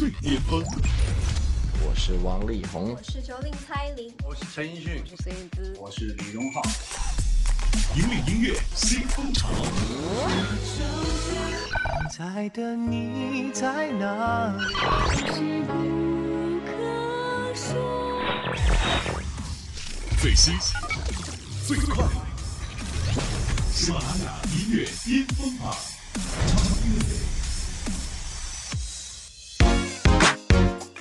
最巅峰。我是王力宏，我是九零蔡林，我是陈奕迅，我是孙姿，我是李荣浩。引领音乐新风潮。在的你在哪里？最新、最快，喜马拉雅音乐巅峰榜。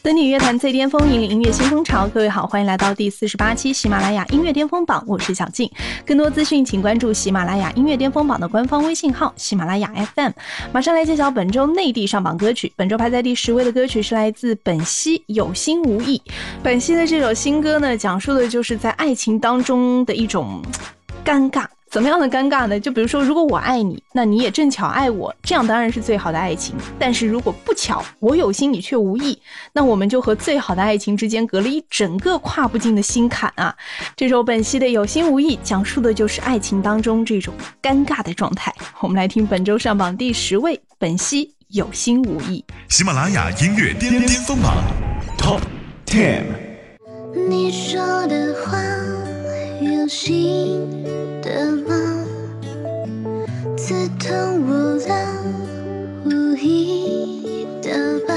登顶乐坛最巅峰，引领音乐新风潮。各位好，欢迎来到第四十八期喜马拉雅音乐巅峰榜，我是小静。更多资讯，请关注喜马拉雅音乐巅峰榜的官方微信号喜马拉雅 FM。马上来揭晓本周内地上榜歌曲。本周排在第十位的歌曲是来自本兮《有心无意》。本兮的这首新歌呢，讲述的就是在爱情当中的一种尴尬。怎么样的尴尬呢？就比如说，如果我爱你，那你也正巧爱我，这样当然是最好的爱情。但是如果不巧，我有心你却无意，那我们就和最好的爱情之间隔了一整个跨不进的心坎啊！这首本兮的《有心无意》讲述的就是爱情当中这种尴尬的状态。我们来听本周上榜第十位，本兮《有心无意》。喜马拉雅音乐巅巅峰榜 Top Ten。你说的话有心的梦？刺痛我了，无意的吧？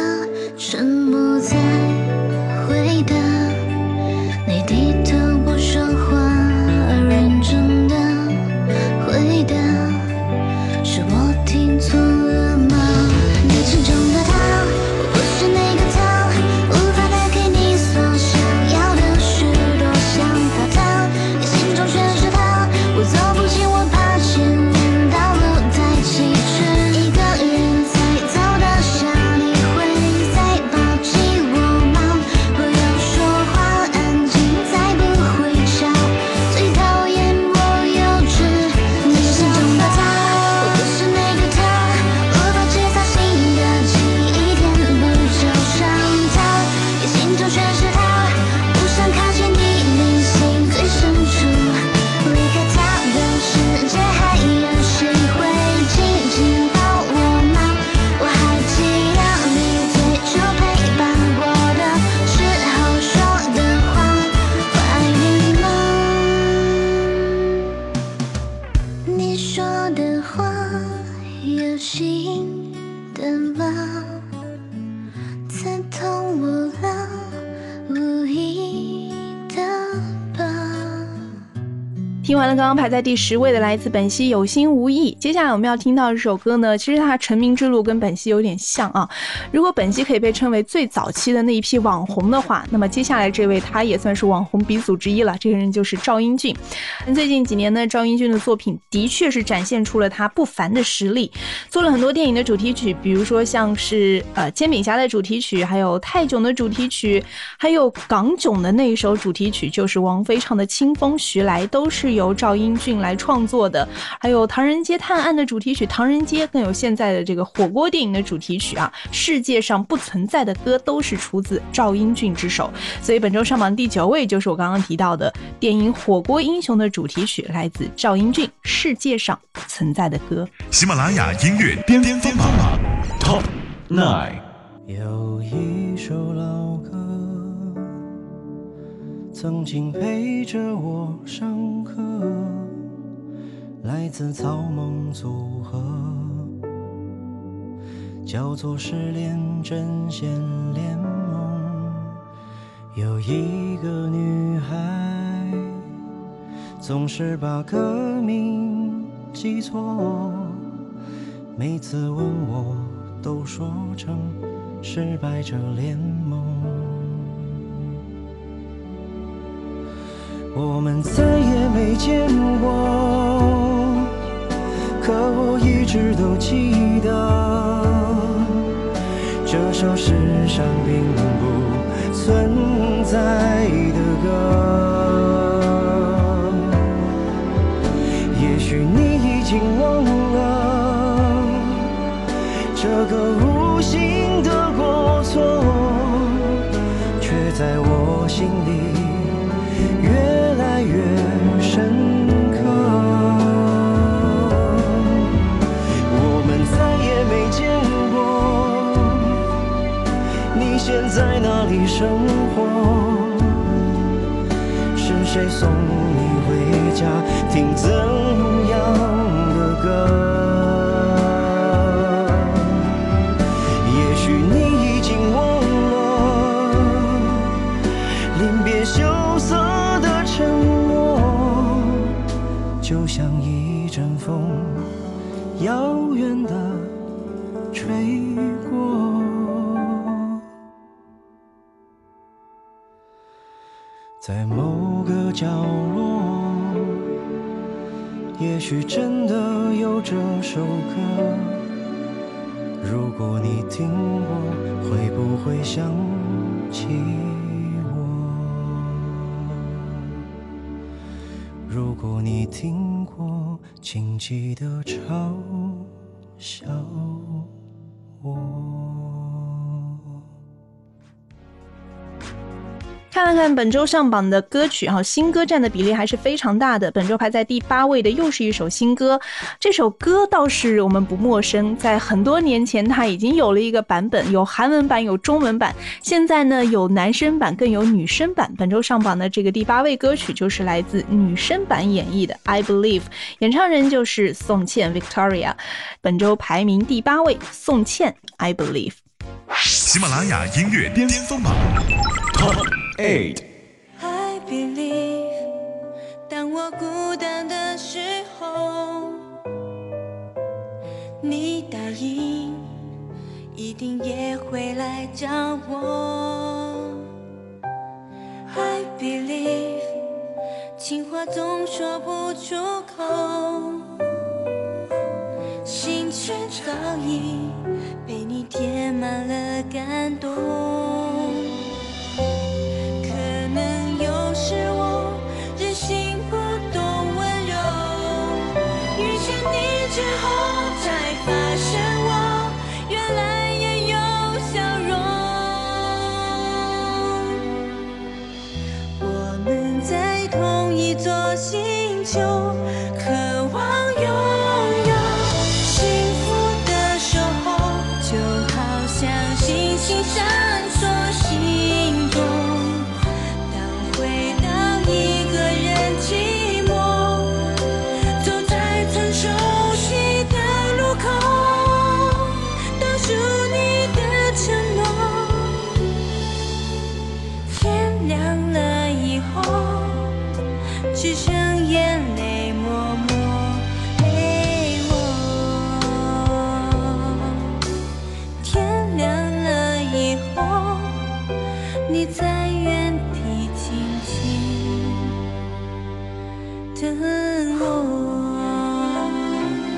排在第十位的来自本兮《有心无意》，接下来我们要听到这首歌呢，其实它成名之路跟本兮有点像啊。如果本兮可以被称为最早期的那一批网红的话，那么接下来这位他也算是网红鼻祖之一了。这个人就是赵英俊。最近几年呢，赵英俊的作品的确是展现出了他不凡的实力，做了很多电影的主题曲，比如说像是呃煎饼侠的主题曲，还有泰囧的主题曲，还有港囧的那一首主题曲，就是王菲唱的《清风徐来》，都是由赵英俊来创作的。还有《唐人街探案》的主题曲《唐人街》，更有现在的这个火锅电影的主题曲啊，世界上不存在的歌都是出自赵英俊之手。所以本周上榜第九位就是我刚刚提到的电影《火锅英雄》的主题曲，来自赵英俊《世界上不存在的歌》。喜马拉雅音乐巅巅峰榜 Top Nine。有一首老歌，曾经陪着我上课，来自草蜢组合，叫做《失恋阵线联盟》。有一个女孩，总是把歌名记错，每次问我都说成失败者联盟。我们再也没见过，可我一直都记得，这首世上并不存在的歌。也许你已经忘了这个在哪里生活？是谁送你回家？听怎样的歌？笑我。看了看本周上榜的歌曲哈，新歌占的比例还是非常大的。本周排在第八位的又是一首新歌，这首歌倒是我们不陌生，在很多年前它已经有了一个版本，有韩文版，有中文版，现在呢有男生版，更有女生版。本周上榜的这个第八位歌曲就是来自女生版演绎的《I Believe》，演唱人就是宋茜 Victoria。本周排名第八位，宋茜《I Believe》。喜马拉雅音乐巅峰榜 Eight。I believe，当我孤单的时候，你答应一定也会来找我。I believe，情话总说不出口，心却早已被你填满了感动。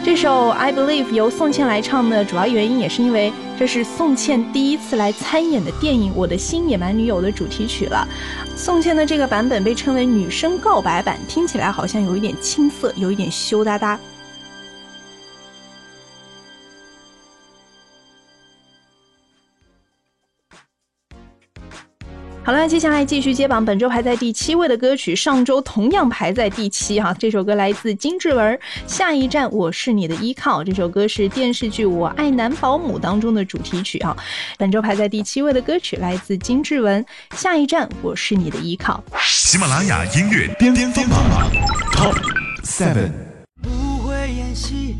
这首《I Believe》由宋茜来唱的主要原因也是因为这是宋茜第一次来参演的电影《我的新野蛮女友》的主题曲了。宋茜的这个版本被称为女生告白版，听起来好像有一点青涩，有一点羞答答。好了，接下来继续接榜，本周排在第七位的歌曲，上周同样排在第七哈。这首歌来自金志文，《下一站我是你的依靠》。这首歌是电视剧《我爱男保姆》当中的主题曲啊。本周排在第七位的歌曲来自金志文，《下一站我是你的依靠》。喜马拉雅音乐巅巅峰榜 Top Seven。不会演戏，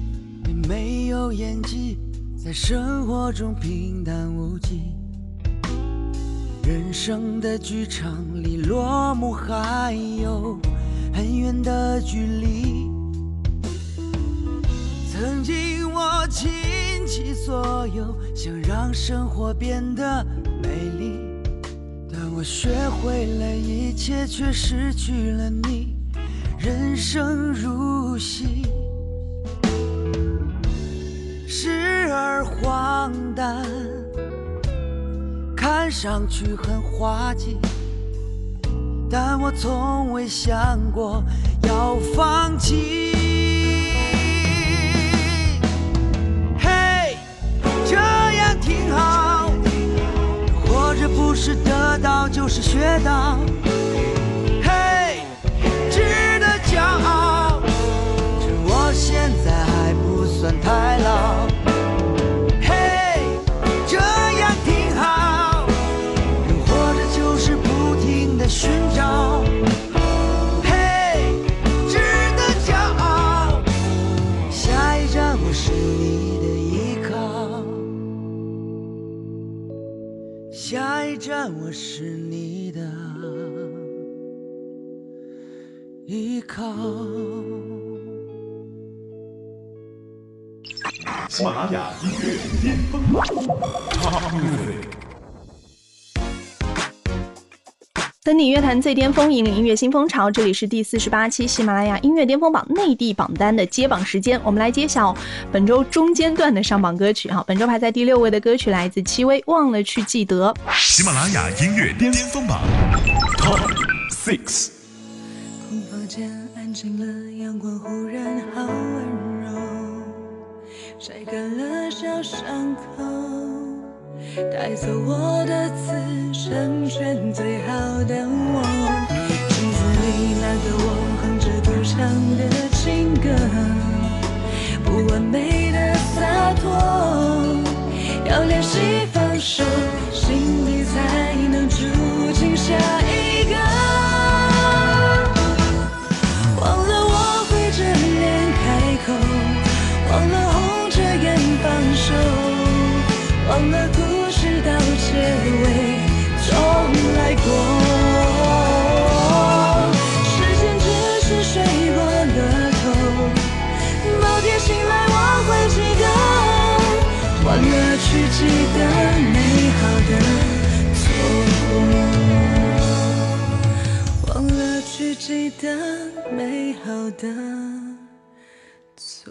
你没有演技，在生活中平淡无奇。人生的剧场离落幕还有很远的距离。曾经我倾其所有，想让生活变得美丽，但我学会了一切，却失去了你。人生如戏，时而荒诞，看上去很滑稽，但我从未想过要放弃。嘿，这样挺好，活着不是得到就是学到。靠。喜马拉雅音乐巅峰。登顶乐坛最巅峰，引领音乐新风潮。这里是第四十八期喜马拉雅音乐巅峰榜内地榜单的揭榜时间，我们来揭晓本周中间段的上榜歌曲。哈，本周排在第六位的歌曲来自戚薇，《忘了去记得》。喜马拉雅音乐巅峰榜 Top Six。安静了，阳光忽然好温柔，晒干了小伤口，带走我的词，成全最好的我。镜子里那个我，哼着独唱的情歌，不完美的洒脱，要练习放手，心里才能住进下一的错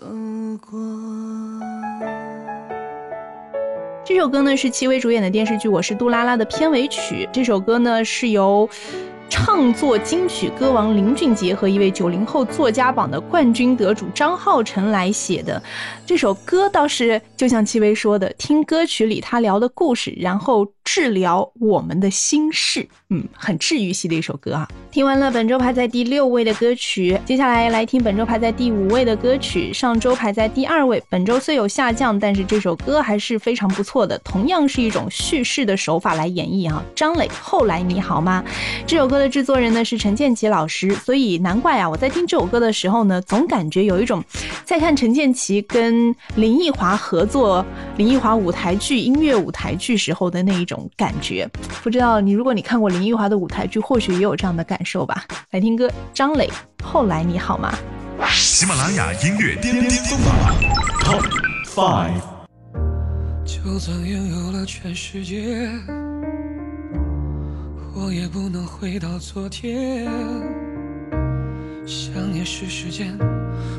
过。这首歌呢是戚薇主演的电视剧《我是杜拉拉》的片尾曲。这首歌呢是由唱作金曲歌王林俊杰和一位九零后作家榜的冠军得主张浩辰来写的。这首歌倒是就像戚薇说的，听歌曲里他聊的故事，然后治疗我们的心事，嗯，很治愈系的一首歌啊。听完了本周排在第六位的歌曲，接下来来听本周排在第五位的歌曲。上周排在第二位，本周虽有下降，但是这首歌还是非常不错的，同样是一种叙事的手法来演绎啊。张磊，后来你好吗？这首歌的制作人呢是陈建奇老师，所以难怪啊，我在听这首歌的时候呢，总感觉有一种在看陈建奇跟林奕华合作林奕华舞台剧、音乐舞台剧时候的那一种感觉。不知道你，如果你看过林奕华的舞台剧，或许也有这样的感受吧。来听歌，张磊，后来你好吗？喜马拉雅音乐巅巅峰榜 Top Five。就算拥有了全世界，我也不能回到昨天。想念是时间，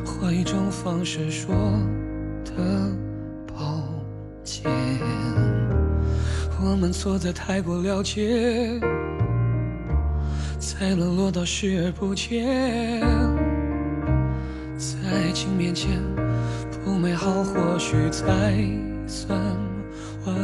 换一种方式说的抱歉。我们错在太过了解，才能落到视而不见。在爱情面前，不美好或许才算完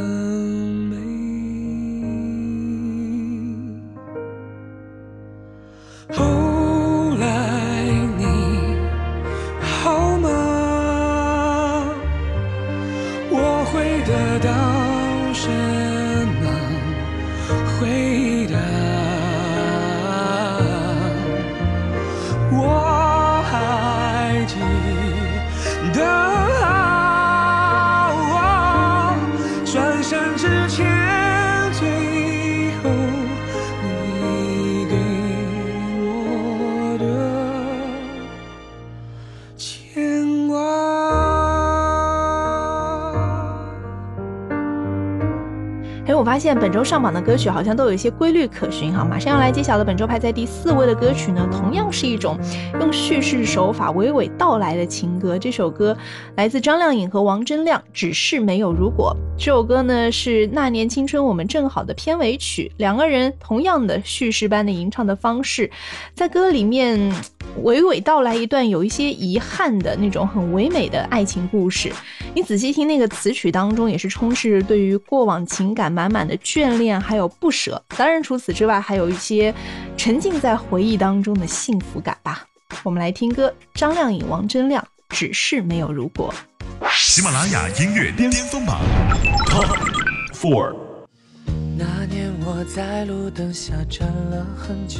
我发现本周上榜的歌曲好像都有一些规律可循哈。马上要来揭晓的本周排在第四位的歌曲呢，同样是一种用叙事手法娓娓道来的情歌。这首歌来自张靓颖和王铮亮，《只是没有如果》。这首歌呢是《那年青春我们正好》的片尾曲，两个人同样的叙事般的吟唱的方式，在歌里面娓娓道来一段有一些遗憾的那种很唯美的爱情故事。你仔细听那个词曲当中，也是充斥对于过往情感满满的眷恋，还有不舍。当然，除此之外，还有一些沉浸在回忆当中的幸福感吧。我们来听歌，张靓颖、王铮亮，只是没有如果。喜马拉雅音乐巅峰榜 Top Four。那年我在路灯下站了很久，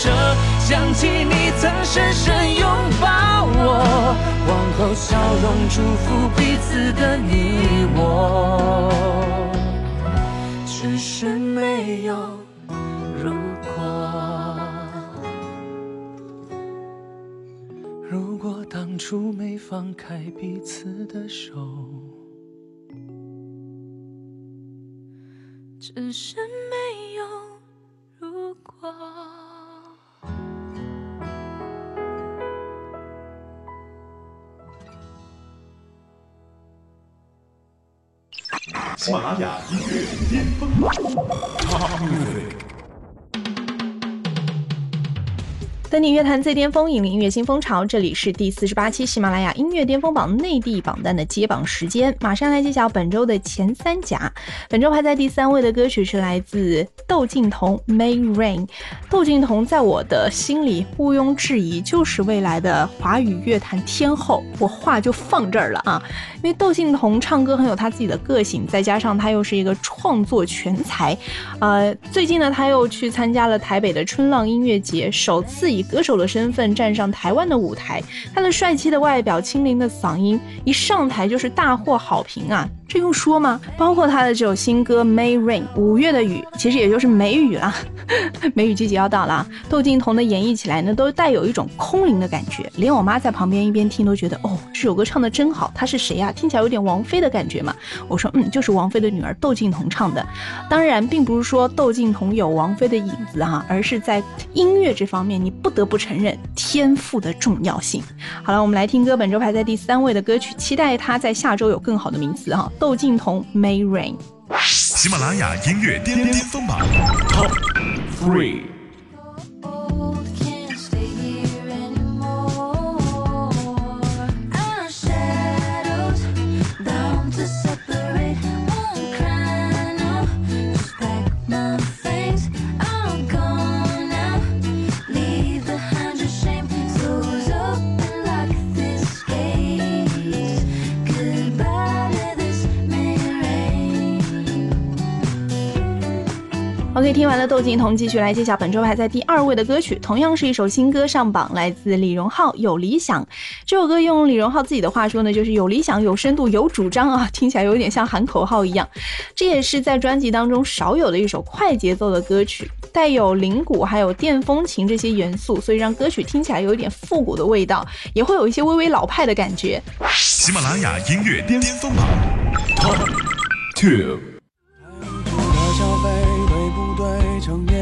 着想起你曾深深拥抱我，往后笑容祝福彼此的你我，只是没有如果。如果当初没放开彼此的手。只是没有如果。喜马拉雅音乐巅峰。登顶乐坛最巅峰，引领音乐新风潮。这里是第四十八期喜马拉雅音乐巅峰榜内地榜单的揭榜时间，马上来揭晓本周的前三甲。本周排在第三位的歌曲是来自窦靖童《May Rain》。窦靖童在我的心里毋庸置疑就是未来的华语乐坛天后，我话就放这儿了啊！因为窦靖童唱歌很有他自己的个性，再加上他又是一个创作全才，呃，最近呢他又去参加了台北的春浪音乐节，首次以歌手的身份站上台湾的舞台。他的帅气的外表、清灵的嗓音，一上台就是大获好评啊！这用说吗？包括他的这首新歌《May Rain》，五月的雨，其实也就是梅雨啦。梅雨季节要到了啊，窦靖童的演绎起来呢，都带有一种空灵的感觉，连我妈在旁边一边听都觉得，哦，这首歌唱的真好。她是谁呀、听起来有点王菲的感觉嘛。我说，嗯，就是王菲的女儿窦靖童唱的。当然，并不是说窦靖童有王菲的影子哈、而是在音乐这方面，你不不得不承认天赋的重要性。好了，我们来听歌，本周排在第三位的歌曲，期待他在下周有更好的名次哈、窦靖童《May Rain》。喜马拉雅音乐巅巅峰榜 Top Three。听完了窦靖童，继续来揭晓本周排在第二位的歌曲，同样是一首新歌上榜，来自李荣浩《有理想》。这首歌用李荣浩自己的话说呢，就是有理想、有深度、有主张啊，听起来有点像喊口号一样。这也是在专辑当中少有的一首快节奏的歌曲，带有铃鼓还有电风琴这些元素，所以让歌曲听起来有一点复古的味道，也会有一些微微老派的感觉。喜马拉雅音乐巅峰榜 Top Two。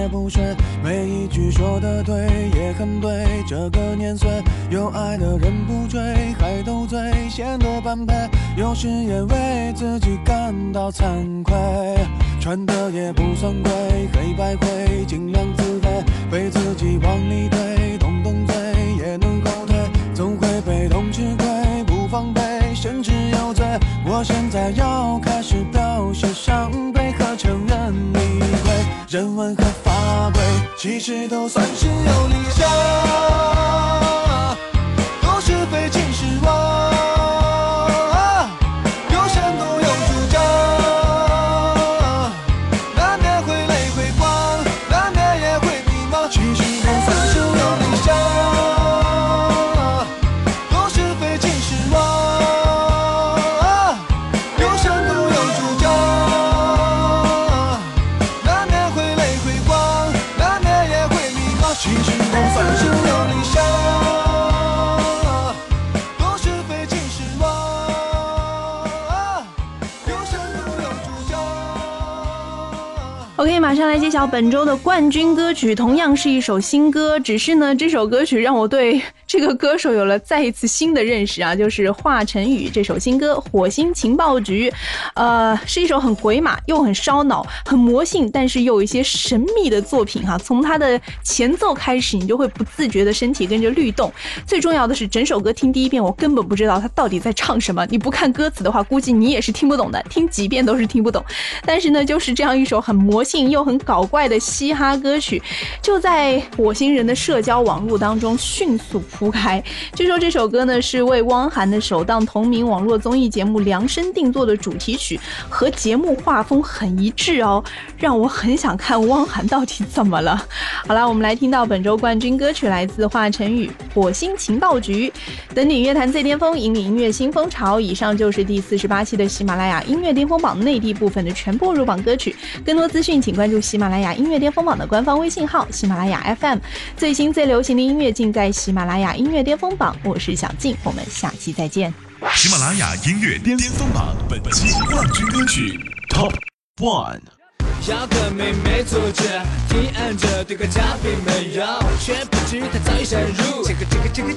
不对？成也也不睡，每一句说的对，也很对。这个年岁，有爱的人不追，还斗嘴，显得般配。有时也为自己感到惭愧，穿的也不算贵，黑白灰，尽量自卑，被自己往里推，动动嘴也能后退，总会被动吃亏，不防备，甚至有罪。我现在要开始表现伤悲，人文和法规其实都算是有理想，来揭晓本周的冠军歌曲，同样是一首新歌，只是呢，这首歌曲让我对这个歌手有了再一次新的认识啊，就是华晨宇这首新歌《火星情报局》，呃，是一首很鬼马又很烧脑、很魔性，但是又有一些神秘的作品哈、从它的前奏开始，你就会不自觉的身体跟着律动。最重要的是，整首歌听第一遍，我根本不知道他到底在唱什么。你不看歌词的话，估计你也是听不懂的，听几遍都是听不懂。但是呢，就是这样一首很魔性又很搞怪的嘻哈歌曲，就在火星人的社交网络当中迅速铺开。据说这首歌呢是为汪涵的首档同名网络综艺节目量身定做的主题曲，和节目画风很一致哦，让我很想看汪涵到底怎么了。好了，我们来听到本周冠军歌曲来自华晨宇《火星情报局》，登顶乐坛最巅峰，引领音乐新风潮。以上就是第四十八期的喜马拉雅音乐巅峰榜内地部分的全部入榜歌曲。更多资讯请关注喜马拉雅音乐巅峰榜的官方微信号喜马拉雅 FM，最新最流行的音乐尽在喜马拉雅音乐巅峰榜。我是小静，我们下期再见。喜马拉雅音乐巅峰榜本期冠军歌曲 Top One。要跟妹妹组织，提案着对个嘉宾们有，却不知他早已深入这个这个这个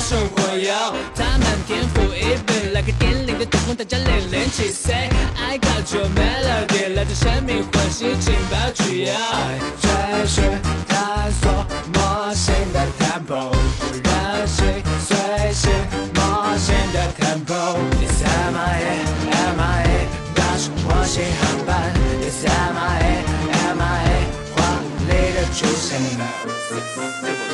生活要，他们天赋异禀，来个电铃的动大家连连起 say I got your melody，来自神秘魂系情报局要，爱追寻探索的 tempo，不让心随性魔性的 tempo，Yes MIA MIA，搭上火星航班 Yes MIA MIA，华丽的出现。